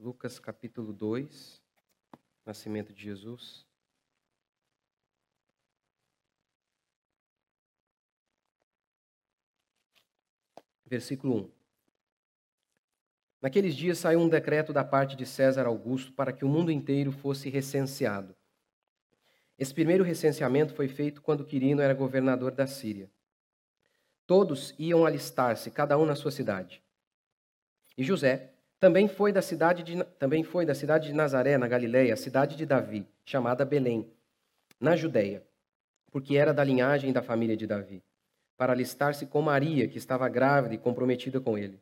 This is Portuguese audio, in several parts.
Lucas capítulo 2, nascimento de Jesus. Versículo 1. Naqueles dias saiu um decreto da parte de César Augusto para que o mundo inteiro fosse recenseado. Esse primeiro recenseamento foi feito quando Quirino era governador da Síria. Todos iam alistar-se, cada um na sua cidade. E José também foi da cidade de, também foi da cidade de Nazaré, na Galiléia, a cidade de Davi, chamada Belém, na Judéia, porque era da linhagem da família de Davi, para alistar-se com Maria, que estava grávida e comprometida com ele.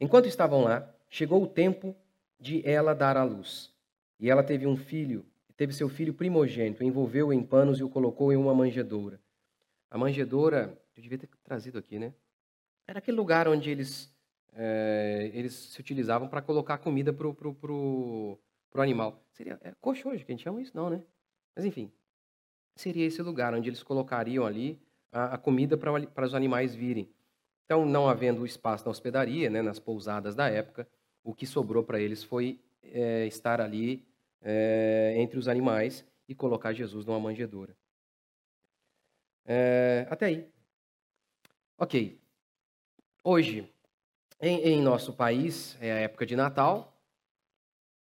Enquanto estavam lá, chegou o tempo de ela dar à luz. E ela teve um filho, teve seu filho primogênito, envolveu-o em panos e o colocou em uma manjedoura. A manjedoura, eu devia ter trazido aqui, né? Era aquele lugar onde eles é, eles se utilizavam para colocar comida para o pro, pro, pro animal. Seria é, hoje que a gente chama isso, não, né? Mas enfim, seria esse lugar onde eles colocariam ali a, a comida para os animais virem. Então, não havendo espaço na hospedaria, né, nas pousadas da época, o que sobrou para eles foi é, estar ali é, entre os animais e colocar Jesus numa manjedoura. É, até aí. Ok. Hoje, em, em nosso país, é a época de Natal.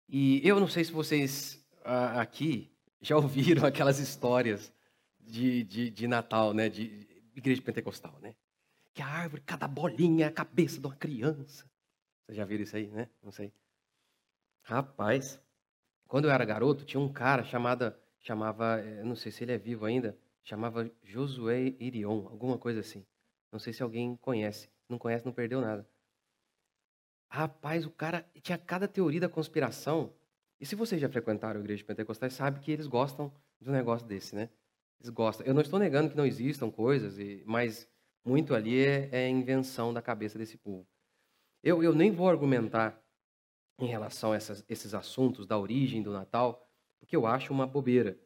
E eu não sei se vocês aqui já ouviram aquelas histórias de, de, de Natal, né? De igreja pentecostal, né? Que a árvore, cada bolinha é a cabeça de uma criança. Vocês já viram isso aí, né? Não sei. Rapaz, quando eu era garoto, tinha um cara chamada, chamava, eh, não sei se ele é vivo ainda, chamava Josué Irion, alguma coisa assim. Não sei se alguém conhece. Não conhece, não perdeu nada. Rapaz, o cara tinha cada teoria da conspiração. E se vocês já frequentaram a igreja pentecostais, sabe que eles gostam de um negócio desse, né? Eles gostam. Eu não estou negando que não existam coisas, mas muito ali é, é invenção da cabeça desse povo. Eu, eu nem vou argumentar em relação a essas, esses assuntos da origem do Natal, porque eu acho uma bobeira.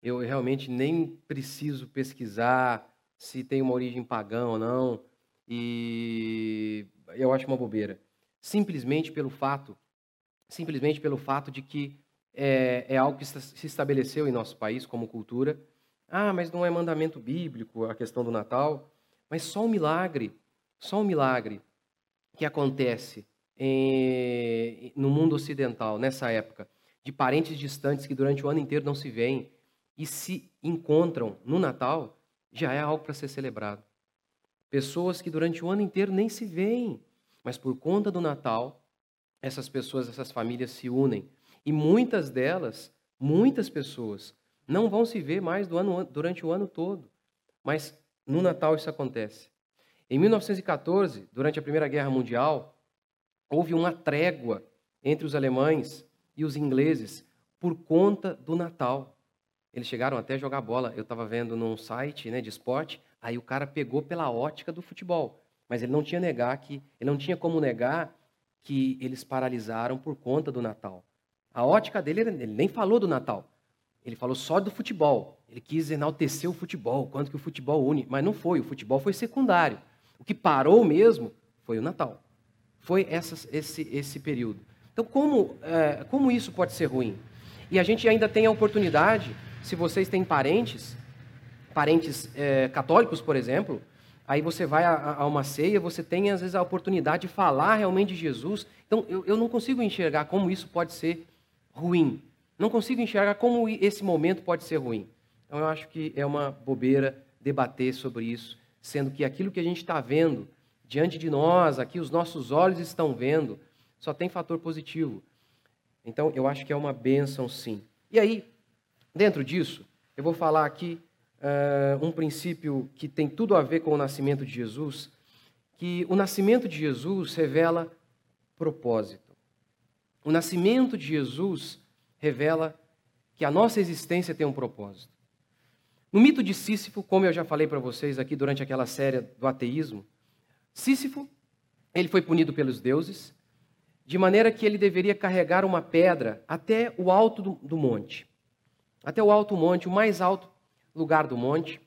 Eu realmente nem preciso pesquisar se tem uma origem pagã ou não, e eu acho uma bobeira simplesmente pelo fato, simplesmente pelo fato de que é, é algo que se estabeleceu em nosso país como cultura. Ah, mas não é mandamento bíblico a questão do Natal. Mas só um milagre, só um milagre que acontece em, no mundo ocidental nessa época, de parentes distantes que durante o ano inteiro não se veem e se encontram no Natal, já é algo para ser celebrado. Pessoas que durante o ano inteiro nem se veem, mas por conta do Natal, essas pessoas, essas famílias se unem. E muitas delas, muitas pessoas, não vão se ver mais ano, durante o ano todo. Mas no Natal isso acontece. Em 1914, durante a Primeira Guerra Mundial, houve uma trégua entre os alemães e os ingleses por conta do Natal. Eles chegaram até a jogar bola. Eu estava vendo num site né, de esporte, aí o cara pegou pela ótica do futebol. Mas ele não tinha negar que ele não tinha como negar que eles paralisaram por conta do Natal. A ótica dele, ele nem falou do Natal. Ele falou só do futebol. Ele quis enaltecer o futebol, quanto que o futebol une, mas não foi. O futebol foi secundário. O que parou mesmo foi o Natal. Foi esse, esse período. Então, como, é, como isso pode ser ruim? E a gente ainda tem a oportunidade, se vocês têm parentes, parentes é, católicos, por exemplo, Aí você vai a, a, uma ceia, você tem às vezes a oportunidade de falar realmente de Jesus. Então eu, eu não consigo enxergar como isso pode ser ruim. Não consigo enxergar como esse momento pode ser ruim. Então eu acho que é uma bobeira debater sobre isso, sendo que aquilo que a gente está vendo diante de nós, aqui os nossos olhos estão vendo, só tem fator positivo. Então eu acho que é uma bênção sim. E aí, dentro disso, eu vou falar aqui uh, um princípio que tem tudo a ver com o nascimento de Jesus, que o nascimento de Jesus revela propósito. O nascimento de Jesus revela que a nossa existência tem um propósito. No mito de Sísifo, como eu já falei para vocês aqui durante aquela série do ateísmo, Sísifo, ele foi punido pelos deuses, de maneira que ele deveria carregar uma pedra até o alto do, do monte. Até o alto monte, o mais alto lugar do monte.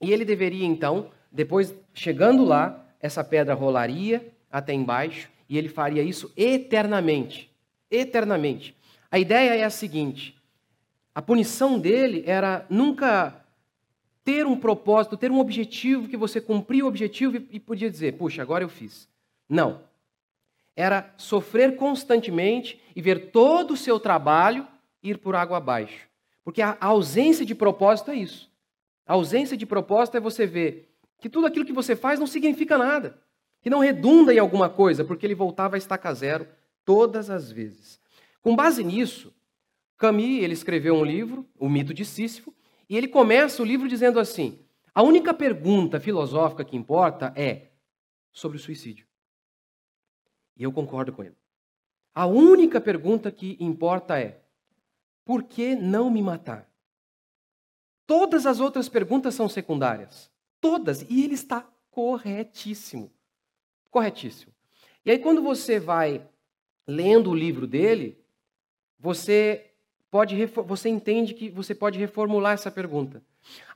E ele deveria então, depois chegando lá, essa pedra rolaria até embaixo e ele faria isso eternamente. eternamente. A ideia é a seguinte: a punição dele era nunca ter um propósito, ter um objetivo que você cumpria o objetivo e podia dizer, puxa, agora eu fiz. Não. Era sofrer constantemente e ver todo o seu trabalho ir por água abaixo. Porque a ausência de propósito é isso. A ausência de propósito é você ver que tudo aquilo que você faz não significa nada, que não redunda em alguma coisa, porque ele voltava a estaca zero todas as vezes. Com base nisso, Camus ele escreveu um livro, O Mito de Sísifo, e ele começa o livro dizendo assim: a única pergunta filosófica que importa é sobre o suicídio. E eu concordo com ele. A única pergunta que importa é: por que não me matar? Todas as outras perguntas são secundárias. Todas. E ele está corretíssimo. Corretíssimo. E aí, quando você vai lendo o livro dele, você pode você entende que você pode reformular essa pergunta.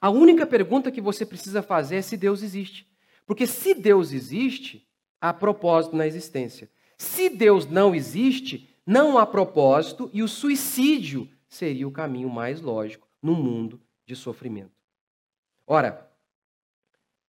A única pergunta que você precisa fazer é se Deus existe. Porque se Deus existe, há propósito na existência. Se Deus não existe, não há propósito e o suicídio seria o caminho mais lógico no mundo de sofrimento. Ora,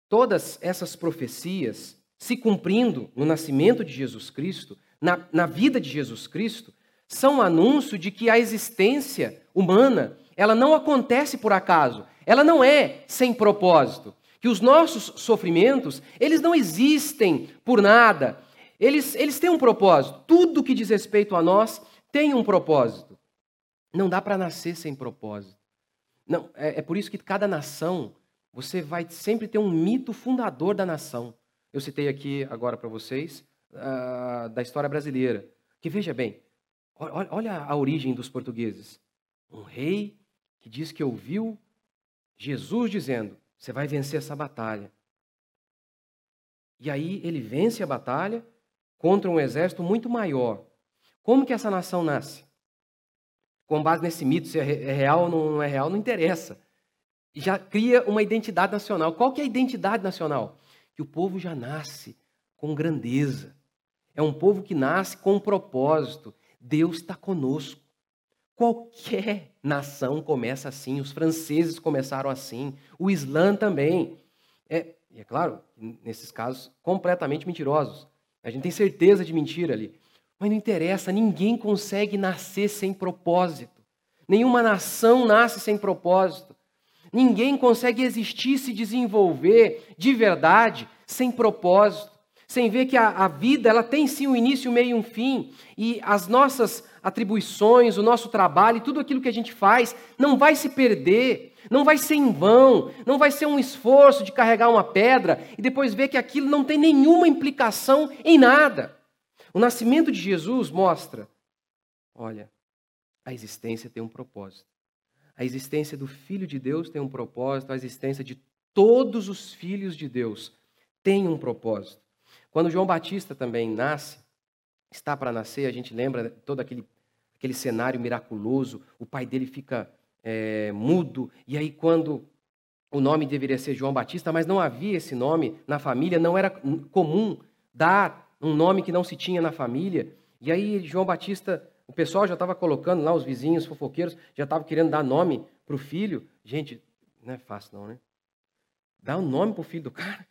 todas essas profecias se cumprindo no nascimento de Jesus Cristo, na, na vida de Jesus Cristo, são um anúncio de que a existência humana, ela não acontece por acaso, ela não é sem propósito, que os nossos sofrimentos, eles não existem por nada. Eles, eles têm um propósito. Tudo que diz respeito a nós tem um propósito. Não dá para nascer sem propósito. Não, é, é por isso que cada nação, você vai sempre ter um mito fundador da nação. Eu citei aqui agora para vocês uh, da história brasileira. Que veja bem, Olha a origem dos portugueses. Um rei que diz que ouviu Jesus dizendo: Você vai vencer essa batalha. E aí ele vence a batalha contra um exército muito maior. Como que essa nação nasce? Com base nesse mito, se é, é real ou não é real, não interessa. Já cria uma identidade nacional. Qual que é a identidade nacional? Que o povo já nasce com grandeza. É um povo que nasce com um propósito. Deus está conosco. Qualquer nação começa assim, os franceses começaram assim, o Islã também. É, e é claro, nesses casos, completamente mentirosos. A gente tem certeza de mentira ali. Mas não interessa, ninguém consegue nascer sem propósito. Nenhuma nação nasce sem propósito. Ninguém consegue existir, se desenvolver de verdade sem propósito sem ver que a, a, vida ela tem sim um início, um meio e um fim, e as nossas atribuições, o nosso trabalho, tudo aquilo que a gente faz, não vai se perder, não vai ser em vão, não vai ser um esforço de carregar uma pedra e depois ver que aquilo não tem nenhuma implicação em nada. O nascimento de Jesus mostra, olha, a existência tem um propósito. A existência do Filho de Deus tem um propósito, a existência de todos os filhos de Deus tem um propósito. Quando João Batista também nasce, está para nascer, a gente lembra todo aquele, aquele cenário miraculoso, o pai dele fica é, mudo, e aí quando o nome deveria ser João Batista, mas não havia esse nome na família, não era comum dar um nome que não se tinha na família, e aí João Batista, o pessoal já estava colocando lá, os vizinhos fofoqueiros, já estavam querendo dar nome para o filho. Gente, não é fácil não, né? Dá um nome para o filho do cara.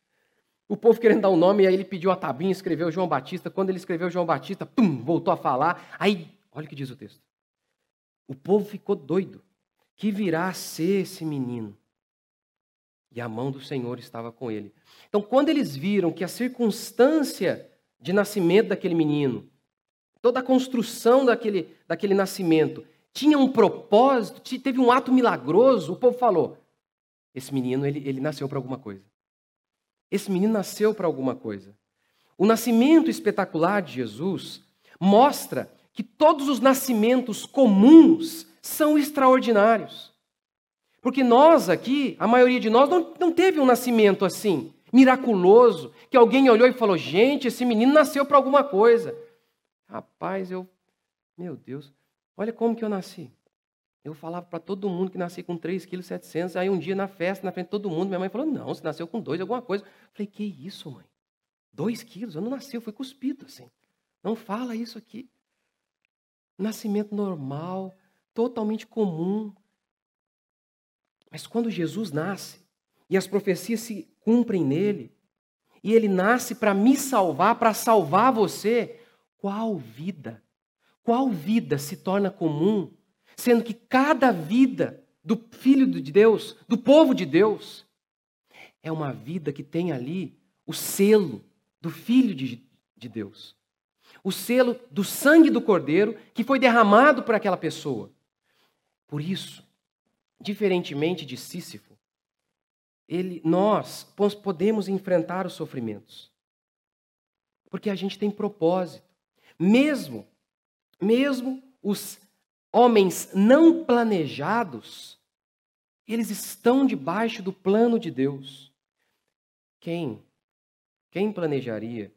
O povo querendo dar um nome, e aí ele pediu a tabinha, escreveu João Batista. Quando ele escreveu João Batista, pum, voltou a falar. Aí, olha o que diz o texto. O povo ficou doido. Que virá a ser esse menino? E a mão do Senhor estava com ele. Então, quando eles viram que a circunstância de nascimento daquele menino, toda a construção daquele, daquele nascimento, tinha um propósito, teve um ato milagroso, o povo falou: esse menino, ele, ele nasceu para alguma coisa. Esse menino nasceu para alguma coisa. O nascimento espetacular de Jesus mostra que todos os nascimentos comuns são extraordinários. Porque nós aqui, a maioria de nós, não, não teve um nascimento assim, miraculoso, que alguém olhou e falou: gente, esse menino nasceu para alguma coisa. Rapaz, eu. Meu Deus, olha como que eu nasci. Eu falava para todo mundo que nasci com 3,7 kg. Aí um dia na festa, na frente de todo mundo, minha mãe falou: Não, você nasceu com dois, alguma coisa. Eu falei: Que isso, mãe? 2 quilos? Eu não nasci, eu fui cuspido assim. Não fala isso aqui. Nascimento normal, totalmente comum. Mas quando Jesus nasce e as profecias se cumprem nele, e ele nasce para me salvar, para salvar você, qual vida? Qual vida se torna comum, sendo que cada vida do Filho de Deus, do povo de Deus, é uma vida que tem ali o selo do Filho de, de Deus. O selo do sangue do Cordeiro que foi derramado por aquela pessoa. Por isso, diferentemente de Sísifo, ele, nós podemos enfrentar os sofrimentos. Porque a gente tem propósito. Mesmo, mesmo os homens não planejados, eles estão debaixo do plano de Deus. Quem? Quem planejaria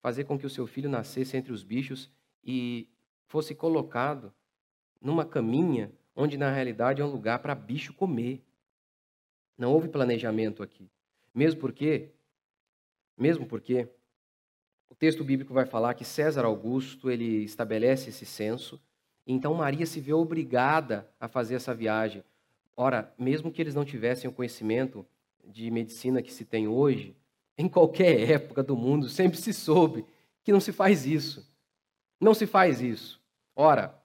fazer com que o seu filho nascesse entre os bichos e fosse colocado numa caminha onde na realidade é um lugar para bicho comer? Não houve planejamento aqui. Mesmo porque, mesmo porque o texto bíblico vai falar que César Augusto ele estabelece esse censo, então Maria se vê obrigada a fazer essa viagem. Ora, mesmo que eles não tivessem o conhecimento de medicina que se tem hoje, em qualquer época do mundo sempre se soube que não se faz isso. Não se faz isso. Ora,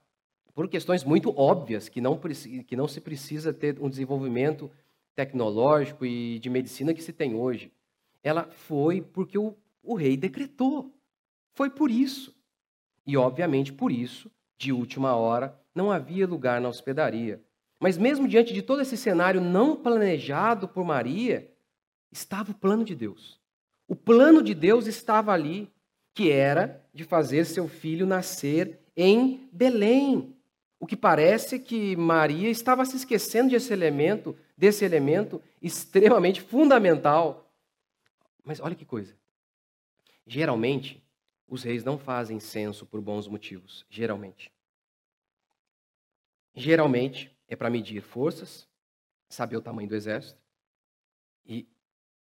por questões muito óbvias, que não, que não se precisa ter um desenvolvimento tecnológico e de medicina que se tem hoje. Ela foi porque o, o rei decretou. Foi por isso. E, obviamente, por isso, de última hora, não havia lugar na hospedaria. Mas mesmo diante de todo esse cenário não planejado por Maria, estava o plano de Deus. O plano de Deus estava ali, que era de fazer seu filho nascer em Belém. O que parece que Maria estava se esquecendo desse elemento, desse elemento extremamente fundamental. Mas olha que coisa. Geralmente, os reis não fazem censo por bons motivos, geralmente. Geralmente, é para medir forças, saber o tamanho do exército, e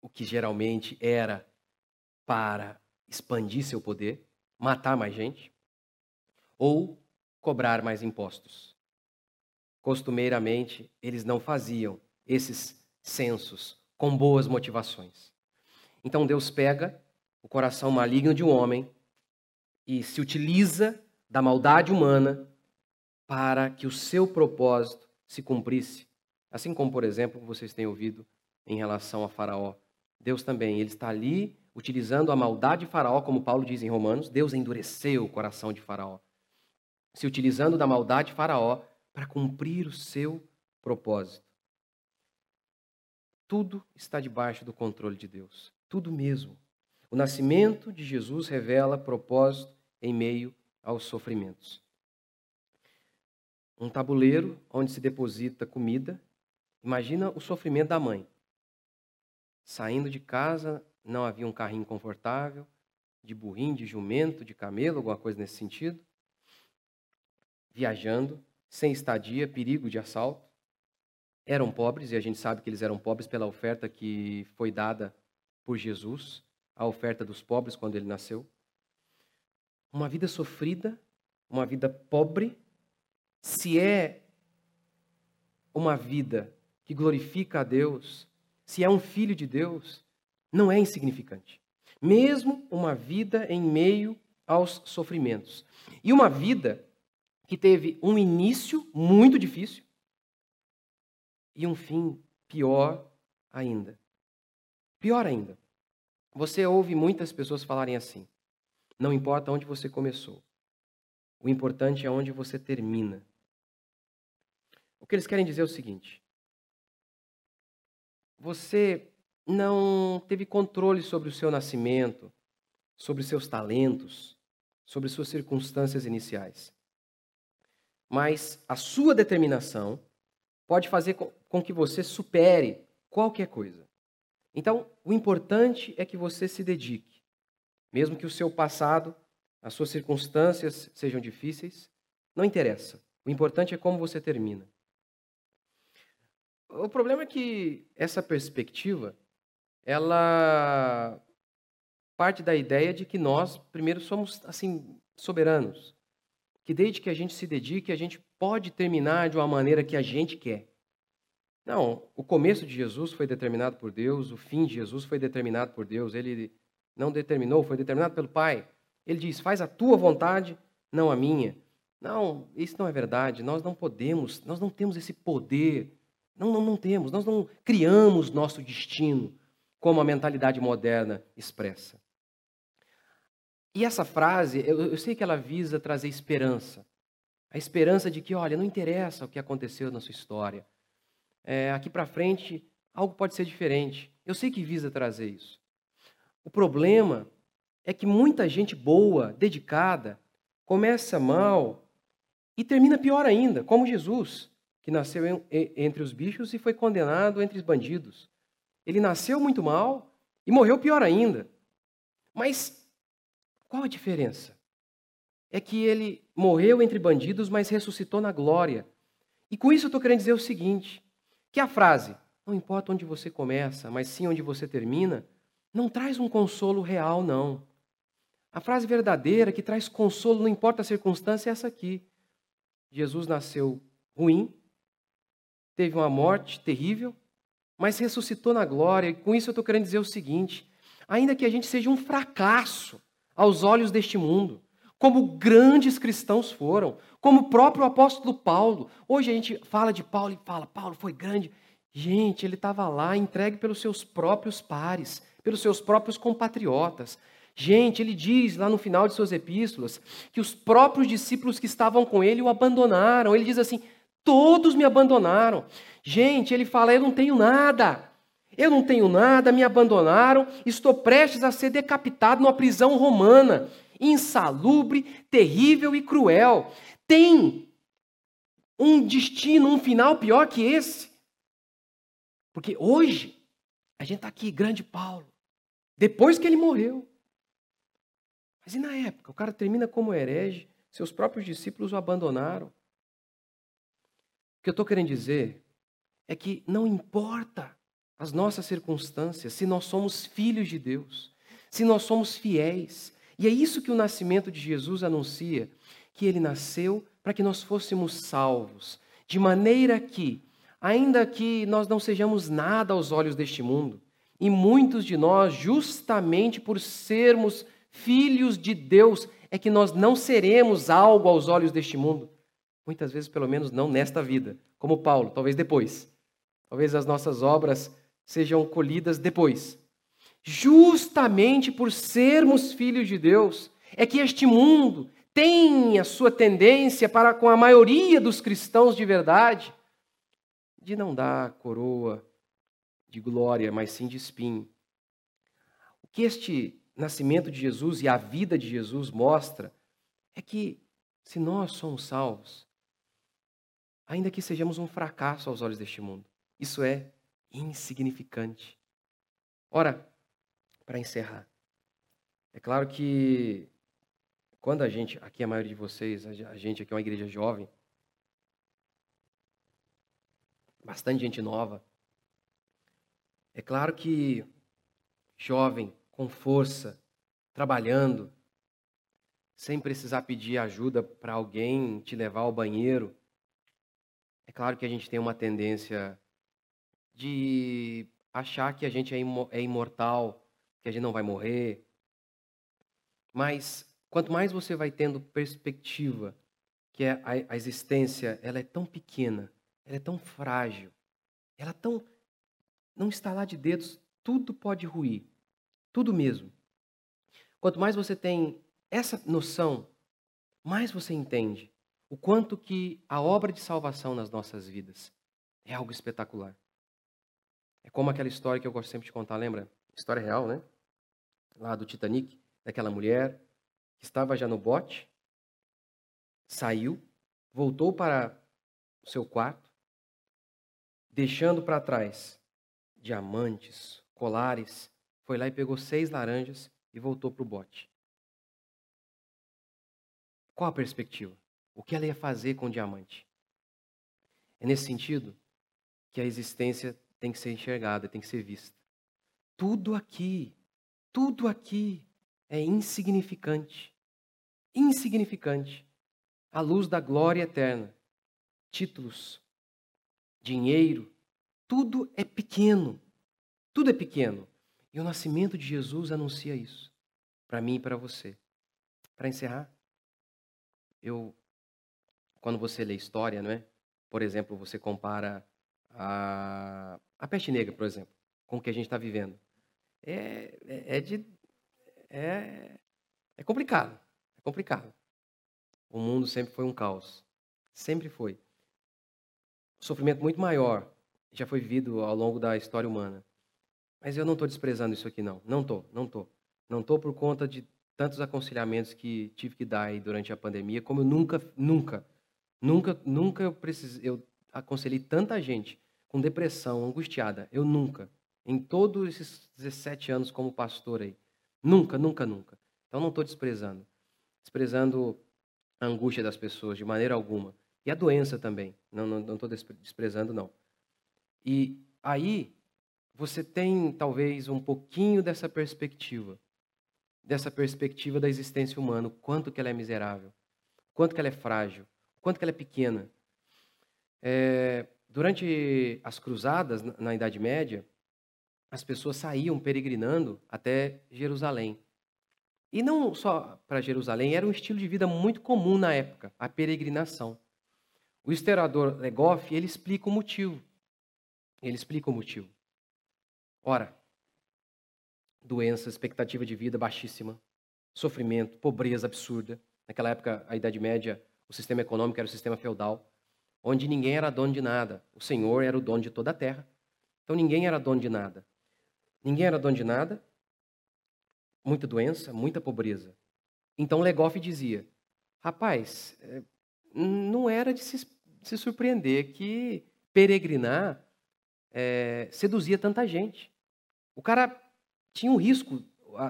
o que geralmente era para expandir seu poder, matar mais gente, ou cobrar mais impostos. Costumeiramente, eles não faziam esses censos com boas motivações. Então Deus pega o coração maligno de um homem e se utiliza da maldade humana para que o seu propósito se cumprisse. Assim como, por exemplo, vocês têm ouvido em relação a Faraó. Deus também, ele está ali utilizando a maldade de Faraó, como Paulo diz em Romanos, Deus endureceu o coração de Faraó. Se utilizando da maldade de Faraó para cumprir o seu propósito. Tudo está debaixo do controle de Deus. Tudo mesmo. O nascimento de Jesus revela propósito em meio aos sofrimentos um tabuleiro onde se deposita comida. Imagina o sofrimento da mãe. Saindo de casa, não havia um carrinho confortável, de burrinho, de jumento, de camelo, alguma coisa nesse sentido. Viajando, sem estadia, perigo de assalto. Eram pobres, e a gente sabe que eles eram pobres pela oferta que foi dada por Jesus, a oferta dos pobres quando ele nasceu. Uma vida sofrida, uma vida pobre, se é uma vida que glorifica a Deus, se é um filho de Deus, não é insignificante. Mesmo uma vida em meio aos sofrimentos. E uma vida que teve um início muito difícil e um fim pior ainda. Pior ainda. Você ouve muitas pessoas falarem assim: não importa onde você começou, o importante é onde você termina. O que eles querem dizer é o seguinte: você não teve controle sobre o seu nascimento, sobre seus talentos, sobre suas circunstâncias iniciais. Mas a sua determinação pode fazer com que você supere qualquer coisa. Então, o importante é que você se dedique, mesmo que o seu passado, as suas circunstâncias sejam difíceis, não interessa. O importante é como você termina. O problema é que essa perspectiva, ela parte da ideia de que nós, primeiro, somos assim soberanos, que desde que a gente se dedique, a gente pode terminar de uma maneira que a gente quer. Não, o começo de Jesus foi determinado por Deus, o fim de Jesus foi determinado por Deus. Ele não determinou, foi determinado pelo Pai. Ele diz: Faz a tua vontade, não a minha. Não, isso não é verdade. Nós não podemos, nós não temos esse poder. Não, não, não temos. Nós não criamos nosso destino, como a mentalidade moderna expressa. E essa frase, eu, eu sei que ela visa trazer esperança. A esperança de que, olha, não interessa o que aconteceu na sua história. É, aqui para frente, algo pode ser diferente. Eu sei que visa trazer isso. O problema é que muita gente boa, dedicada, começa mal e termina pior ainda, como Jesus, que nasceu entre os bichos e foi condenado entre os bandidos. Ele nasceu muito mal e morreu pior ainda. Mas qual a diferença? É que ele morreu entre bandidos, mas ressuscitou na glória. E com isso eu estou querendo dizer o seguinte: que a frase, não importa onde você começa, mas sim onde você termina, não traz um consolo real, não. A frase verdadeira que traz consolo, não importa a circunstância, é essa aqui. Jesus nasceu ruim, teve uma morte terrível, mas ressuscitou na glória. E com isso eu estou querendo dizer o seguinte: ainda que a gente seja um fracasso aos olhos deste mundo, como grandes cristãos foram, como o próprio apóstolo Paulo. Hoje a gente fala de Paulo e fala: Paulo foi grande. Gente, ele estava lá entregue pelos seus próprios pares, pelos seus próprios compatriotas. Gente, ele diz lá no final de suas epístolas que os próprios discípulos que estavam com ele o abandonaram. Ele diz assim: todos me abandonaram. Gente, ele fala: eu não tenho nada. Eu não tenho nada, me abandonaram, estou prestes a ser decapitado numa prisão romana, insalubre, terrível e cruel. Tem um destino, um final pior que esse. Porque hoje, a gente está aqui, grande Paulo, depois que ele morreu. Mas e na época? O cara termina como herege, seus próprios discípulos o abandonaram. O que eu estou querendo dizer é que não importa as nossas circunstâncias se nós somos filhos de Deus, se nós somos fiéis. E é isso que o nascimento de Jesus anuncia, que ele nasceu para que nós fôssemos salvos, de maneira que, ainda que nós não sejamos nada aos olhos deste mundo, e muitos de nós, justamente por sermos filhos de Deus, é que nós não seremos algo aos olhos deste mundo. Muitas vezes, pelo menos, não nesta vida, como Paulo, talvez depois. Talvez as nossas obras sejam colhidas depois. Justamente por sermos filhos de Deus, é que este mundo tem a sua tendência para, com a maioria dos cristãos de verdade, de não dar coroa de glória, mas sim de espinho. O que este nascimento de Jesus e a vida de Jesus mostra é que se nós somos salvos, ainda que sejamos um fracasso aos olhos deste mundo, isso é insignificante. Ora, para encerrar, é claro que quando a gente, aqui a maioria de vocês, a gente aqui é uma igreja jovem, bastante gente nova, é claro que jovem com força, trabalhando, sem precisar pedir ajuda para alguém te levar ao banheiro. É claro que a gente tem uma tendência de achar que a gente é, é imortal, que a gente não vai morrer. Mas quanto mais você vai tendo perspectiva que é a, a existência ela é tão pequena, ela é tão frágil, ela é tão não está lá de dedos, tudo pode ruir. Tudo mesmo. Quanto mais você tem essa noção, mais você entende o quanto que a obra de salvação nas nossas vidas é algo espetacular. É como aquela história que eu gosto sempre de contar, lembra? História real, né? Lá do Titanic, daquela mulher que estava já no bote, saiu, voltou para o seu quarto, deixando para trás diamantes, colares, foi lá e pegou seis laranjas e voltou para o bote. Qual a perspectiva? O que ela ia fazer com o diamante? É nesse sentido que a existência tem que ser enxergada, tem que ser vista. Tudo aqui, tudo aqui é insignificante. Insignificante. a luz da glória eterna. Títulos, dinheiro, tudo é pequeno. Tudo é pequeno. E o nascimento de Jesus anuncia isso, para mim e para você. Para encerrar, eu, quando você lê história, não é? Por exemplo, você compara a, a peste negra, por exemplo, com o que a gente está vivendo. É, é, é, de, é, é complicado. É complicado. O mundo sempre foi um caos. Sempre foi. Um sofrimento muito maior já foi vivido ao longo da história humana. Mas eu não estou desprezando isso aqui, não. Não estou, não estou. Não estou por conta de tantos aconselhamentos que tive que dar aí durante a pandemia, como eu nunca, nunca, nunca, nunca eu precisei, eu aconselhei tanta gente com depressão, angustiada. Eu nunca, em todos esses 17 anos como pastor aí, nunca, nunca, nunca. Então não estou desprezando, desprezando a angústia das pessoas de maneira alguma e a doença também. Não, estou desprezando não. E aí você tem talvez um pouquinho dessa perspectiva dessa perspectiva da existência humana, o quanto que ela é miserável, o quanto que ela é frágil, o quanto que ela é pequena. É, durante as cruzadas, na, na Idade Média, as pessoas saíam peregrinando até Jerusalém. E não só para Jerusalém, era um estilo de vida muito comum na época, a peregrinação. O historiador Legoff, ele explica o motivo. Ele explica o motivo. Ora, doença, expectativa de vida baixíssima, sofrimento, pobreza absurda. Naquela época, a Idade Média, o sistema econômico era o sistema feudal, onde ninguém era dono de nada. O Senhor era o dono de toda a terra. Então ninguém era dono de nada. Ninguém era dono de nada. Muita doença, muita pobreza. Então Legoff dizia: rapaz, é, não era de se, se surpreender que peregrinar é, seduzia tanta gente. O cara tinha um risco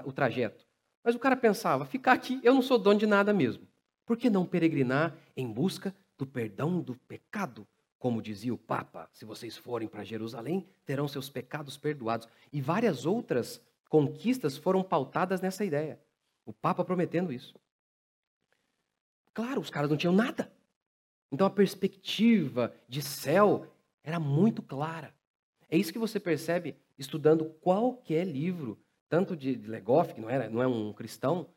o trajeto. Mas o cara pensava, ficar aqui, eu não sou dono de nada mesmo. Por que não peregrinar em busca do perdão do pecado? Como dizia o Papa, se vocês forem para Jerusalém, terão seus pecados perdoados. E várias outras conquistas foram pautadas nessa ideia. O Papa prometendo isso. Claro, os caras não tinham nada. Então a perspectiva de céu era muito clara. É isso que você percebe estudando qualquer livro, tanto de Legoff, que não, era, não é um cristão,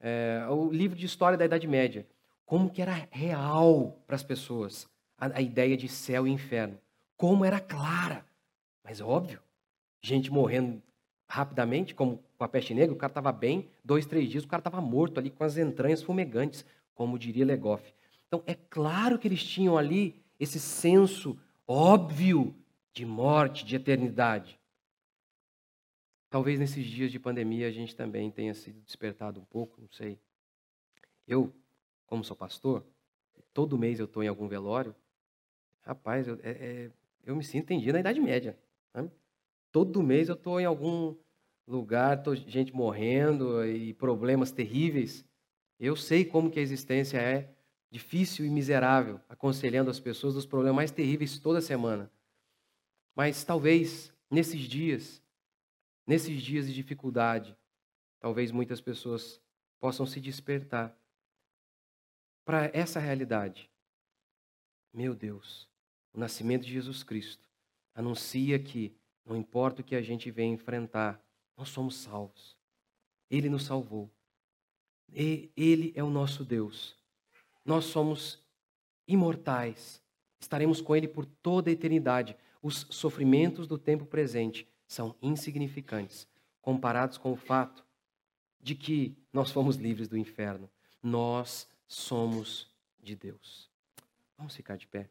é, o livro de história da Idade Média. Como que era real para as pessoas a, a ideia de céu e inferno. Como era clara. Mas óbvio, gente morrendo rapidamente, como com a peste negra, o cara estava bem, dois, três dias, o cara estava morto ali com as entranhas fumegantes, como diria Legoff. Então, é claro que eles tinham ali esse senso óbvio de morte, de eternidade. Talvez nesses dias de pandemia a gente também tenha sido despertado um pouco, não sei. Eu, como sou pastor, todo mês eu estou em algum velório. Rapaz, eu, é, é, eu me sinto entendido na Idade Média. Né? Todo mês eu estou em algum lugar, tô, gente morrendo e problemas terríveis. Eu sei como que a existência é difícil e miserável, aconselhando as pessoas dos problemas mais terríveis toda semana. Mas talvez nesses dias, nesses dias de dificuldade, talvez muitas pessoas possam se despertar para essa realidade. Meu Deus, o nascimento de Jesus Cristo anuncia que não importa o que a gente venha enfrentar, nós somos salvos. Ele nos salvou. Ele é o nosso Deus. Nós somos imortais. Estaremos com ele por toda a eternidade os sofrimentos do tempo presente são insignificantes comparados com o fato de que nós fomos livres do inferno. Nós somos de Deus. Vamos ficar de pé.